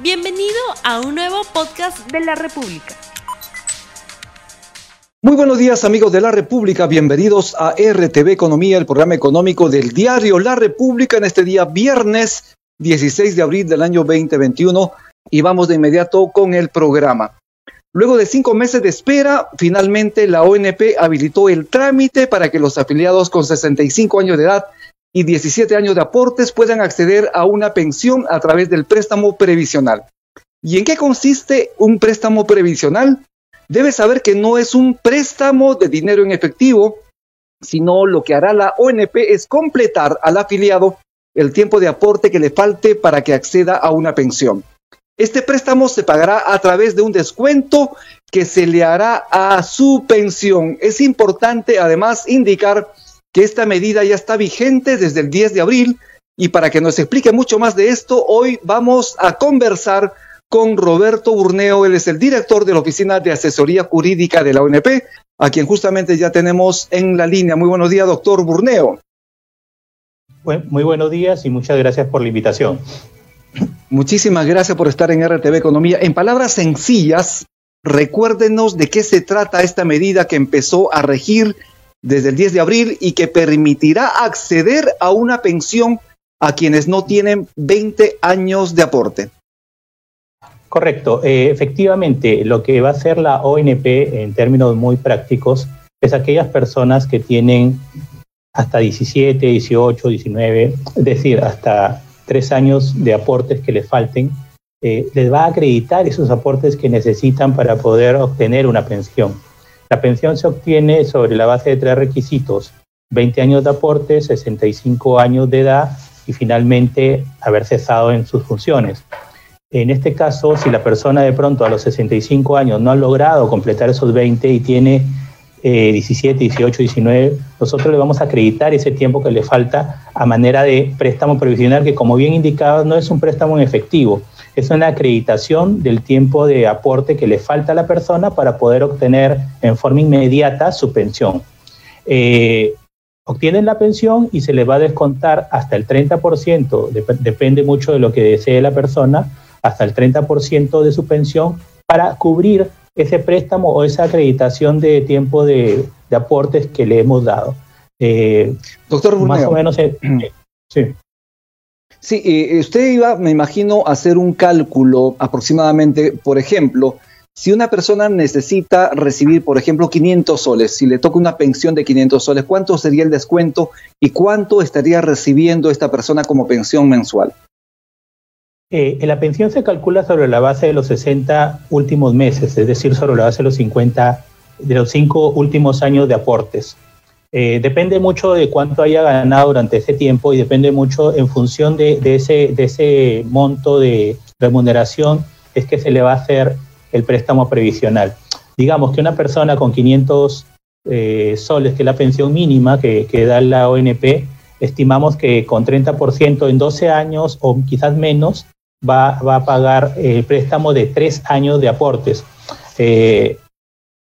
Bienvenido a un nuevo podcast de la República. Muy buenos días amigos de la República, bienvenidos a RTV Economía, el programa económico del diario La República en este día viernes 16 de abril del año 2021 y vamos de inmediato con el programa. Luego de cinco meses de espera, finalmente la ONP habilitó el trámite para que los afiliados con 65 años de edad y 17 años de aportes puedan acceder a una pensión a través del préstamo previsional. ¿Y en qué consiste un préstamo previsional? Debe saber que no es un préstamo de dinero en efectivo, sino lo que hará la ONP es completar al afiliado el tiempo de aporte que le falte para que acceda a una pensión. Este préstamo se pagará a través de un descuento que se le hará a su pensión. Es importante además indicar que esta medida ya está vigente desde el 10 de abril y para que nos explique mucho más de esto, hoy vamos a conversar con Roberto Burneo, él es el director de la Oficina de Asesoría Jurídica de la ONP, a quien justamente ya tenemos en la línea. Muy buenos días, doctor Burneo. Muy buenos días y muchas gracias por la invitación. Muchísimas gracias por estar en RTV Economía. En palabras sencillas, recuérdenos de qué se trata esta medida que empezó a regir desde el 10 de abril y que permitirá acceder a una pensión a quienes no tienen 20 años de aporte. Correcto. Eh, efectivamente, lo que va a hacer la ONP en términos muy prácticos es aquellas personas que tienen hasta 17, 18, 19, es decir, hasta tres años de aportes que les falten, eh, les va a acreditar esos aportes que necesitan para poder obtener una pensión. La pensión se obtiene sobre la base de tres requisitos, 20 años de aporte, 65 años de edad y finalmente haber cesado en sus funciones. En este caso, si la persona de pronto a los 65 años no ha logrado completar esos 20 y tiene 17, 18, 19, nosotros le vamos a acreditar ese tiempo que le falta a manera de préstamo previsional, que como bien indicaba, no es un préstamo en efectivo, es una acreditación del tiempo de aporte que le falta a la persona para poder obtener en forma inmediata su pensión. Eh, obtienen la pensión y se le va a descontar hasta el 30%, depende mucho de lo que desee la persona, hasta el 30% de su pensión para cubrir ese préstamo o esa acreditación de tiempo de, aportes que le hemos dado. Eh, Doctor Más o menos. Eh, sí. Sí, usted iba, me imagino, a hacer un cálculo aproximadamente, por ejemplo, si una persona necesita recibir, por ejemplo, 500 soles, si le toca una pensión de 500 soles, ¿cuánto sería el descuento y cuánto estaría recibiendo esta persona como pensión mensual? Eh, la pensión se calcula sobre la base de los 60 últimos meses, es decir, sobre la base de los 50, de los 5 últimos años de aportes. Eh, depende mucho de cuánto haya ganado durante ese tiempo y depende mucho en función de, ese, monto de remuneración es que se le va a hacer el préstamo previsional. Digamos que una persona con 500 eh, soles, que es la pensión mínima que, da la ONP, estimamos que con 30% en 12 años o quizás menos va, a pagar el préstamo de tres años de aportes. Eh,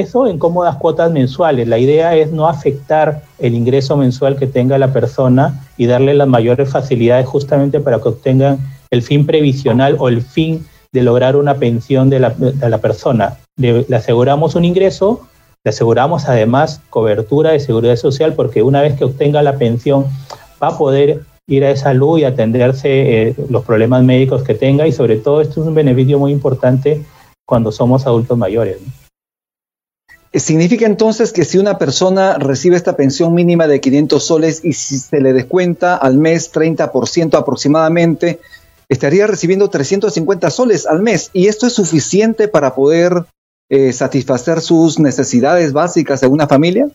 eso en cómodas cuotas mensuales. La idea es no afectar el ingreso mensual que tenga la persona y darle las mayores facilidades justamente para que obtengan el fin previsional o el fin de lograr una pensión de la, persona. Le, aseguramos un ingreso, le aseguramos además cobertura de seguridad social porque una vez que obtenga la pensión va a poder ir a salud y atenderse eh, los problemas médicos que tenga y sobre todo esto es un beneficio muy importante cuando somos adultos mayores. ¿Significa entonces que si una persona recibe esta pensión mínima de 500 soles y si se le descuenta al mes 30% aproximadamente, estaría recibiendo 350 soles al mes? ¿Y esto es suficiente para poder eh, satisfacer sus necesidades básicas de una familia?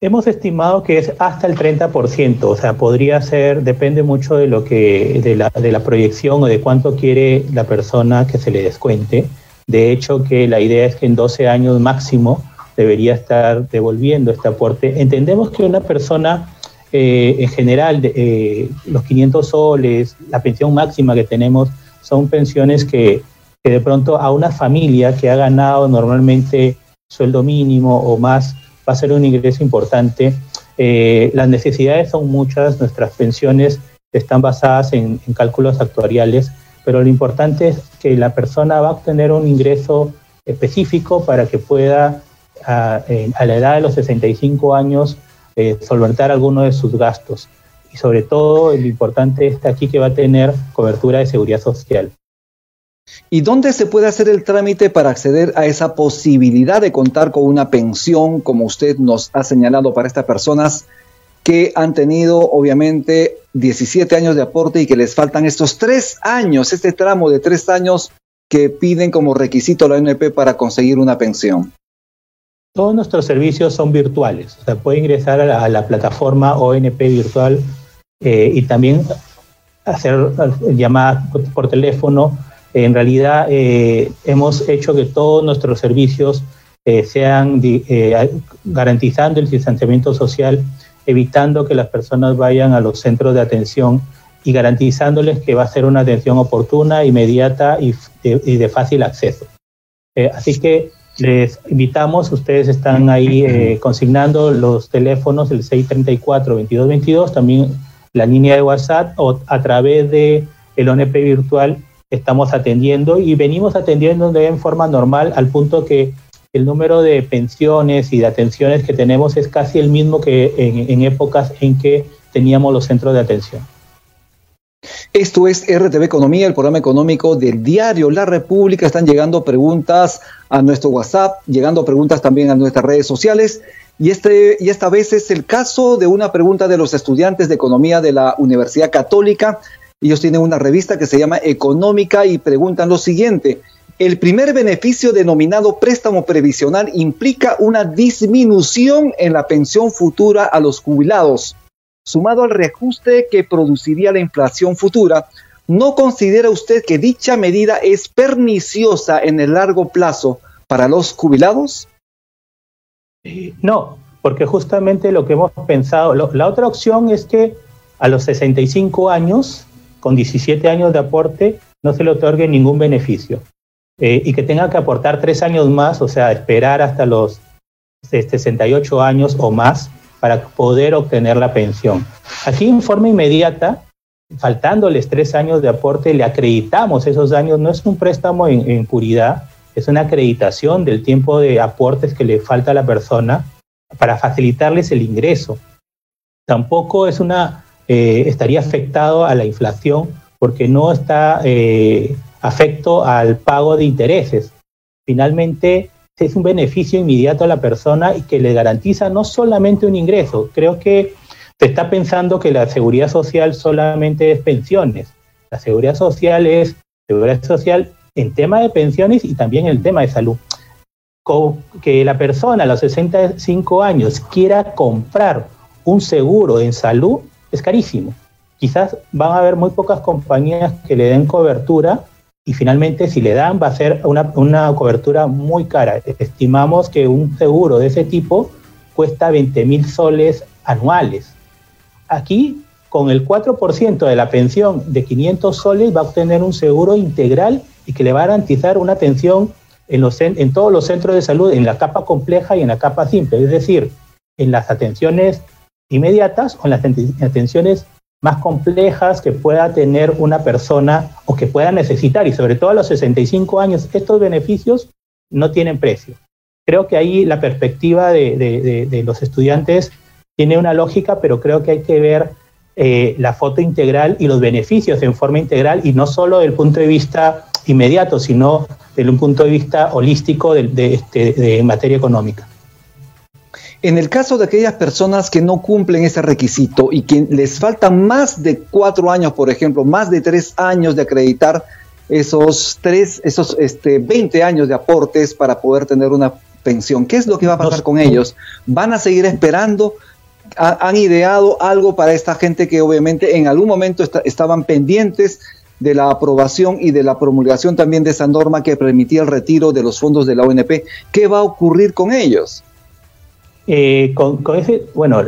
Hemos estimado que es hasta el 30%, o sea, podría ser, depende mucho de lo que, de la, de la proyección o de cuánto quiere la persona que se le descuente. De hecho, que la idea es que en 12 años máximo debería estar devolviendo este aporte. Entendemos que una persona, eh, en general, eh, los 500 soles, la pensión máxima que tenemos, son pensiones que, que de pronto a una familia que ha ganado normalmente sueldo mínimo o más, va a ser un ingreso importante. Eh, las necesidades son muchas, nuestras pensiones están basadas en, cálculos actuariales, pero lo importante es que la persona va a obtener un ingreso específico para que pueda a, la edad de los 65 años eh, solventar alguno de sus gastos. Y sobre todo, lo importante está aquí que va a tener cobertura de seguridad social. ¿Y dónde se puede hacer el trámite para acceder a esa posibilidad de contar con una pensión, como usted nos ha señalado para estas personas que han tenido obviamente 17 años de aporte y que les faltan estos tres años, este tramo de tres años que piden como requisito la ONP para conseguir una pensión? Todos nuestros servicios son virtuales, o sea, puede ingresar a la, plataforma ONP virtual eh, y también hacer llamadas por teléfono. En realidad eh, hemos hecho que todos nuestros servicios eh, sean garantizando el distanciamiento social evitando que las personas vayan a los centros de atención y garantizándoles que va a ser una atención oportuna, inmediata y de, fácil acceso. Eh, así que les invitamos, ustedes están ahí eh, consignando los teléfonos, el 634-2222, también la línea de WhatsApp o a través de el ONP virtual estamos atendiendo y venimos atendiendo de forma normal al punto que el número de pensiones y de atenciones que tenemos es casi el mismo que en, épocas en que teníamos los centros de atención. Esto es RTV Economía, el programa económico del diario La República. Están llegando preguntas a nuestro WhatsApp, llegando preguntas también a nuestras redes sociales. Y, este, y esta vez es el caso de una pregunta de los estudiantes de economía de la Universidad Católica. Ellos tienen una revista que se llama Económica y preguntan lo siguiente. El primer beneficio denominado préstamo previsional implica una disminución en la pensión futura a los jubilados. Sumado al reajuste que produciría la inflación futura, ¿no considera usted que dicha medida es perniciosa en el largo plazo para los jubilados? No, porque justamente lo que hemos pensado, la otra opción es que a los 65 años, con 17 años de aporte, no se le otorgue ningún beneficio. Eh, y que tenga que aportar tres años más, o sea, esperar hasta los 68 años o más para poder obtener la pensión. Aquí en forma inmediata, faltándoles tres años de aporte, le acreditamos esos años, no es un préstamo en, puridad, es una acreditación del tiempo de aportes que le falta a la persona para facilitarles el ingreso. Tampoco es una, eh, estaría afectado a la inflación porque no está eh, afecto al pago de intereses. Finalmente, es un beneficio inmediato a la persona y que le garantiza no solamente un ingreso. Creo que se está pensando que la seguridad social solamente es pensiones. La seguridad social es seguridad social en tema de pensiones y también en el tema de salud. Que la persona a los 65 años quiera comprar un seguro en salud es carísimo. Quizás van a haber muy pocas compañías que le den cobertura y finalmente si le dan va a ser una, una cobertura muy cara. Estimamos que un seguro de ese tipo cuesta 20 mil soles anuales. Aquí, con el 4% de la pensión de 500 soles, va a obtener un seguro integral y que le va a garantizar una atención en, los, en todos los centros de salud, en la capa compleja y en la capa simple, es decir, en las atenciones inmediatas o en las atenciones más complejas que pueda tener una persona o que pueda necesitar, y sobre todo a los 65 años, estos beneficios no tienen precio. Creo que ahí la perspectiva de, los estudiantes tiene una lógica, pero creo que hay que ver eh, la foto integral y los beneficios en forma integral y no solo desde el punto de vista inmediato, sino desde un punto de vista holístico de, este, de materia económica. En el caso de aquellas personas que no cumplen ese requisito y que les faltan más de cuatro años, por ejemplo, más de tres años de acreditar esos tres, esos este, 20 años de aportes para poder tener una pensión, ¿qué es lo que va a pasar con ellos? ¿Van a seguir esperando? ¿Han ideado algo para esta gente que obviamente en algún momento estaban pendientes de la aprobación y de la promulgación también de esa norma que permitía el retiro de los fondos de la ONP? ¿Qué va a ocurrir con ellos? Eh, con, ese, bueno,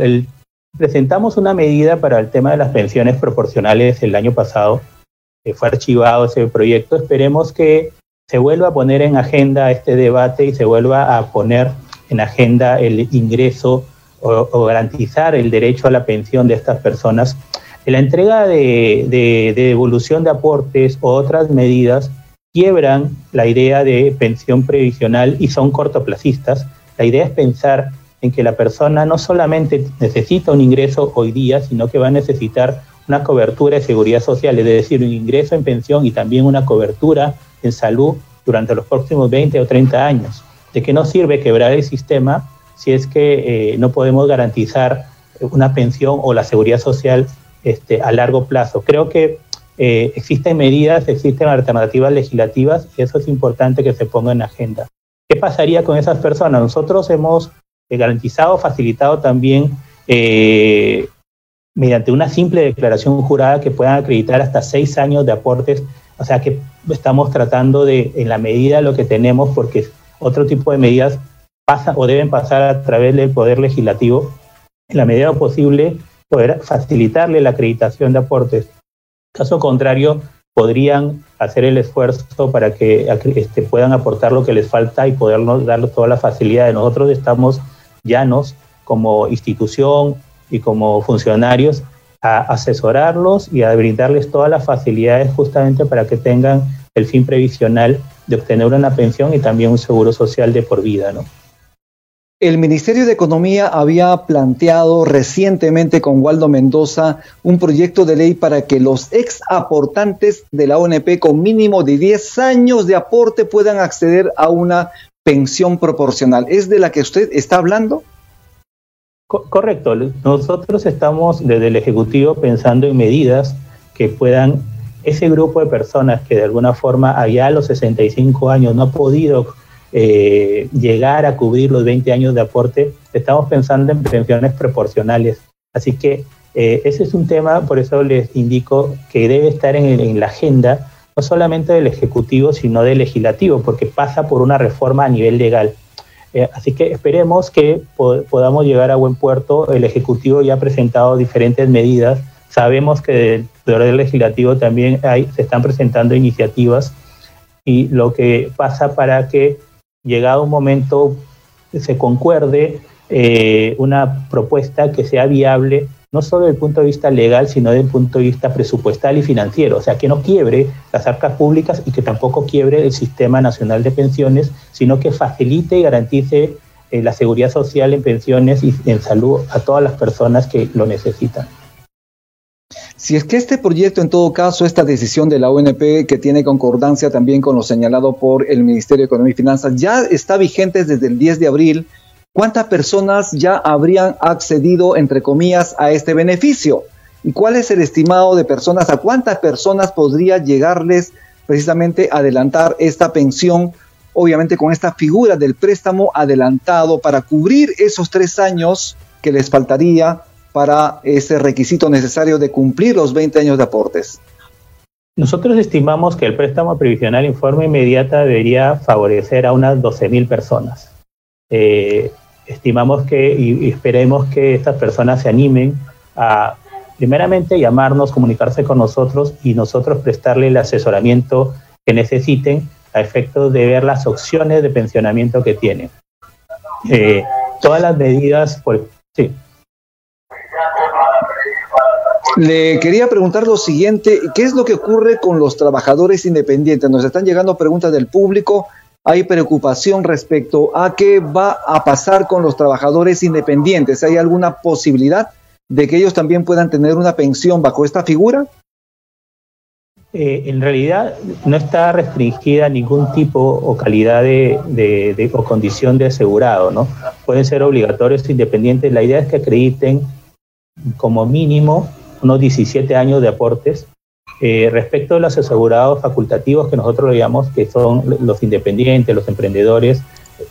presentamos una medida para el tema de las pensiones proporcionales el año pasado. que fue archivado ese proyecto. Esperemos que se vuelva a poner en agenda este debate y se vuelva a poner en agenda el ingreso o, garantizar el derecho a la pensión de estas personas. la entrega de, de, devolución de aportes o otras medidas quiebran la idea de pensión previsional y son cortoplacistas. La idea es pensar en que la persona no solamente necesita un ingreso hoy día, sino que va a necesitar una cobertura de seguridad social, es decir, un ingreso en pensión y también una cobertura en salud durante los próximos 20 o 30 años. ¿De qué nos sirve quebrar el sistema si es que eh, no podemos garantizar una pensión o la seguridad social este, a largo plazo? Creo que eh, existen medidas, existen alternativas legislativas y eso es importante que se ponga en agenda. ¿Qué pasaría con esas personas? Nosotros hemos garantizado, facilitado también eh, mediante una simple declaración jurada que puedan acreditar hasta seis años de aportes. O sea que estamos tratando de, en la medida de lo que tenemos, porque otro tipo de medidas pasan o deben pasar a través del Poder Legislativo, en la medida posible, poder facilitarle la acreditación de aportes. Caso contrario, podrían hacer el esfuerzo para que este, puedan aportar lo que les falta y podernos dar toda la facilidad. Nosotros estamos llanos como institución y como funcionarios a asesorarlos y a brindarles todas las facilidades justamente para que tengan el fin previsional de obtener una pensión y también un seguro social de por vida, ¿no? El Ministerio de Economía había planteado recientemente con Waldo Mendoza un proyecto de ley para que los ex aportantes de la ONP con mínimo de 10 años de aporte puedan acceder a una pensión proporcional. ¿Es de la que usted está hablando? correcto. Nosotros estamos desde el Ejecutivo pensando en medidas que puedan, ese grupo de personas que de alguna forma allá a los 65 años no ha podido eh, llegar a cubrir los 20 años de aporte, estamos pensando en pensiones proporcionales. Así que eh, ese es un tema, por eso les indico que debe estar en la agenda no solamente del Ejecutivo, sino del Legislativo, porque pasa por una reforma a nivel legal. Eh, así que esperemos que podamos llegar a buen puerto. El Ejecutivo ya ha presentado diferentes medidas. Sabemos que del legislativo también hay, se están presentando iniciativas y lo que pasa para que llegado un momento se concuerde eh, una propuesta que sea viable no solo desde el punto de vista legal, sino desde el punto de vista presupuestal y financiero. O sea, que no quiebre las arcas públicas y que tampoco quiebre el Sistema Nacional de Pensiones, sino que facilite y garantice eh, la seguridad social en pensiones y en salud a todas las personas que lo necesitan. Si es que este proyecto, en todo caso, esta decisión de la ONP, que tiene concordancia también con lo señalado por el Ministerio de Economía y Finanzas, ya está vigente desde el 10 de abril ¿cuántas personas ya habrían accedido, entre comillas, a este beneficio? ¿Y cuál es el estimado de personas? ¿A cuántas personas podría llegarles precisamente adelantar esta pensión? Obviamente con esta figura del préstamo adelantado para cubrir esos tres años que les faltaría para ese requisito necesario de cumplir los 20 años de aportes. Nosotros estimamos que el préstamo previsional en forma inmediata debería favorecer a unas 12.000 personas. Eh, estimamos que y, esperemos que estas personas se animen a, primeramente, llamarnos, comunicarse con nosotros y nosotros prestarle el asesoramiento que necesiten a efecto de ver las opciones de pensionamiento que tienen. Eh, todas las medidas, sí. Le quería preguntar lo siguiente, ¿qué es lo que ocurre con los trabajadores independientes? Nos están llegando preguntas del público hay preocupación respecto a qué va a pasar con los trabajadores independientes. ¿Hay alguna posibilidad de que ellos también puedan tener una pensión bajo esta figura? Eh, en realidad no está restringida ningún tipo o calidad de, o condición de asegurado, ¿no? Pueden ser obligatorios independientes. La idea es que acrediten como mínimo unos 17 años de aportes eh, respecto de los asegurados facultativos que nosotros lo llamamos, que son los independientes, los emprendedores,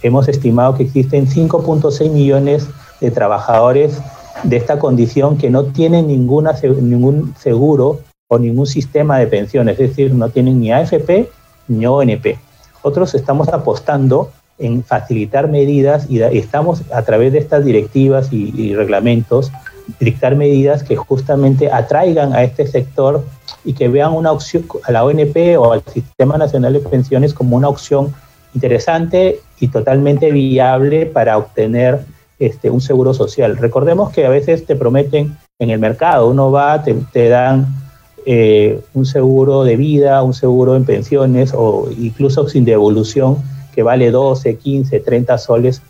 hemos estimado que existen 5.6 millones de trabajadores de esta condición que no tienen ninguna, ningún seguro o ningún sistema de pensiones, es decir, no tienen ni AFP ni ONP. Otros estamos apostando en facilitar medidas y estamos a través de estas directivas y, y reglamentos dictar medidas que justamente atraigan a este sector y que vean una opción a la ONP o al Sistema Nacional de Pensiones como una opción interesante y totalmente viable para obtener este, un seguro social. Recordemos que a veces te prometen en el mercado. Uno va, te, dan eh, un seguro de vida, un seguro en pensiones o incluso sin devolución que vale 12, 15, 30 soles.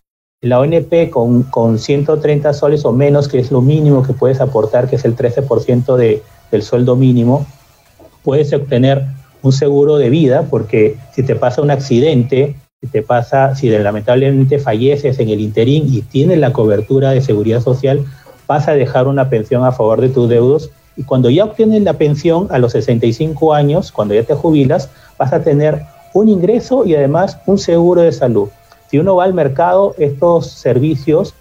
La ONP con, con 130 soles o menos, que es lo mínimo que puedes aportar, que es el 13% de, del sueldo mínimo, puedes obtener un seguro de vida porque si te pasa un accidente, si te pasa, si lamentablemente falleces en el interín y tienes la cobertura de seguridad social, vas a dejar una pensión a favor de tus deudos y cuando ya obtienes la pensión a los 65 años, cuando ya te jubilas, vas a tener un ingreso y además un seguro de salud. Si uno va al mercado, estos servicios,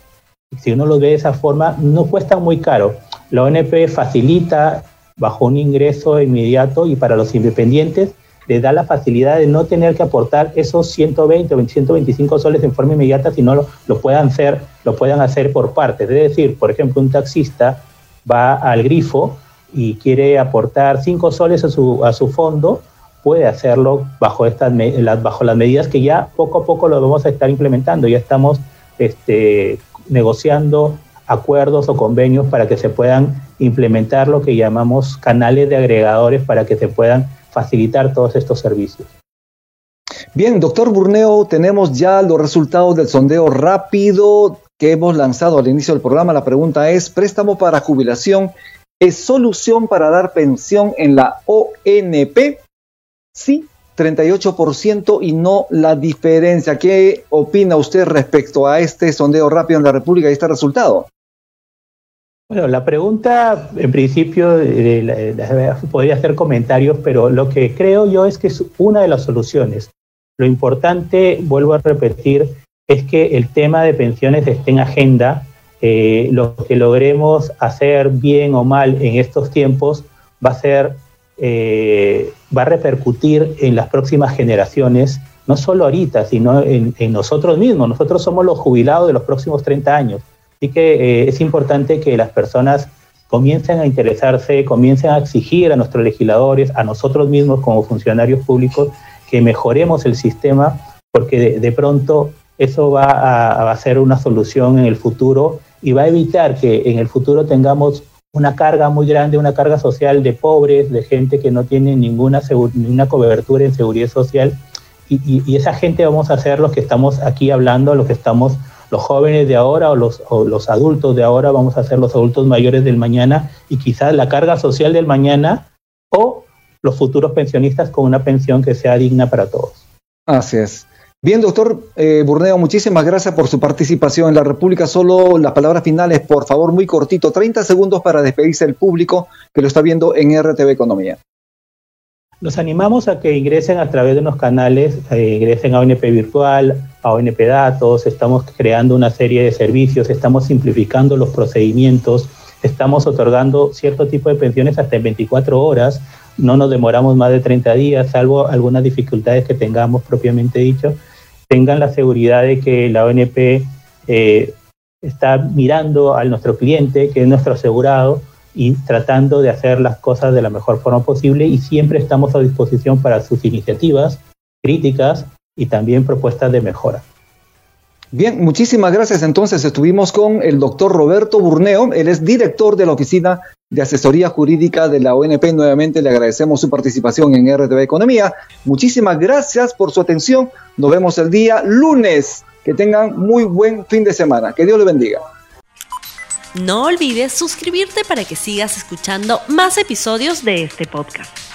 si uno los ve de esa forma, no cuestan muy caro. La ONP facilita bajo un ingreso inmediato y para los independientes les da la facilidad de no tener que aportar esos 120 o 125 soles en forma inmediata, sino lo, puedan hacer, lo puedan hacer por partes. Es decir, por ejemplo, un taxista va al grifo y quiere aportar 5 soles a su, a su fondo, puede hacerlo bajo, estas, bajo las medidas que ya poco a poco lo vamos a estar implementando. Ya estamos este, negociando acuerdos o convenios para que se puedan implementar lo que llamamos canales de agregadores para que se puedan facilitar todos estos servicios. Bien, doctor Burneo, tenemos ya los resultados del sondeo rápido que hemos lanzado al inicio del programa. La pregunta es, ¿préstamo para jubilación es solución para dar pensión en la ONP? Sí, 38% y no la diferencia. ¿Qué opina usted respecto a este sondeo rápido en la República y este resultado? Bueno, la pregunta, en principio, eh, podría hacer comentarios, pero lo que creo yo es que es una de las soluciones. Lo importante, vuelvo a repetir, es que el tema de pensiones esté en agenda. Eh, lo que logremos hacer bien o mal en estos tiempos va a ser, eh, va a repercutir en las próximas generaciones, no solo ahorita, sino en, nosotros mismos. Nosotros somos los jubilados de los próximos 30 años. Así que eh, es importante que las personas comiencen a interesarse, comiencen a exigir a nuestros legisladores, a nosotros mismos como funcionarios públicos, que mejoremos el sistema, porque de, pronto eso va a, a, ser una solución en el futuro y va a evitar que en el futuro tengamos una carga muy grande, una carga social de pobres, de gente que no tiene ninguna, ninguna cobertura en seguridad social. Y, y, esa gente vamos a ser los que estamos aquí hablando, los que estamos los jóvenes de ahora o los, los adultos de ahora vamos a ser los adultos mayores del mañana y quizás la carga social del mañana o los futuros pensionistas con una pensión que sea digna para todos. Así es. Bien, doctor eh, Burneo, muchísimas gracias por su participación en la República. Solo las palabras finales, por favor, muy cortito, 30 segundos para despedirse del público que lo está viendo en RTV Economía. Los animamos a que ingresen a través de unos canales, eh, ingresen a ONP Virtual, a ONP Datos, estamos creando una serie de servicios, estamos simplificando los procedimientos, estamos otorgando cierto tipo de pensiones hasta en 24 horas, no nos demoramos más de 30 días, salvo algunas dificultades que tengamos propiamente dicho. Tengan la seguridad de que la ONP eh, está mirando a nuestro cliente, que es nuestro asegurado, y tratando de hacer las cosas de la mejor forma posible y siempre estamos a disposición para sus iniciativas, críticas y también propuestas de mejora. Bien, muchísimas gracias. Entonces estuvimos con el doctor Roberto Burneo, él es director de la Oficina de Asesoría Jurídica de la ONP. Nuevamente le agradecemos su participación en RTV Economía. Muchísimas gracias por su atención. Nos vemos el día lunes. Que tengan muy buen fin de semana. Que Dios le bendiga. No olvides suscribirte para que sigas escuchando más episodios de este podcast.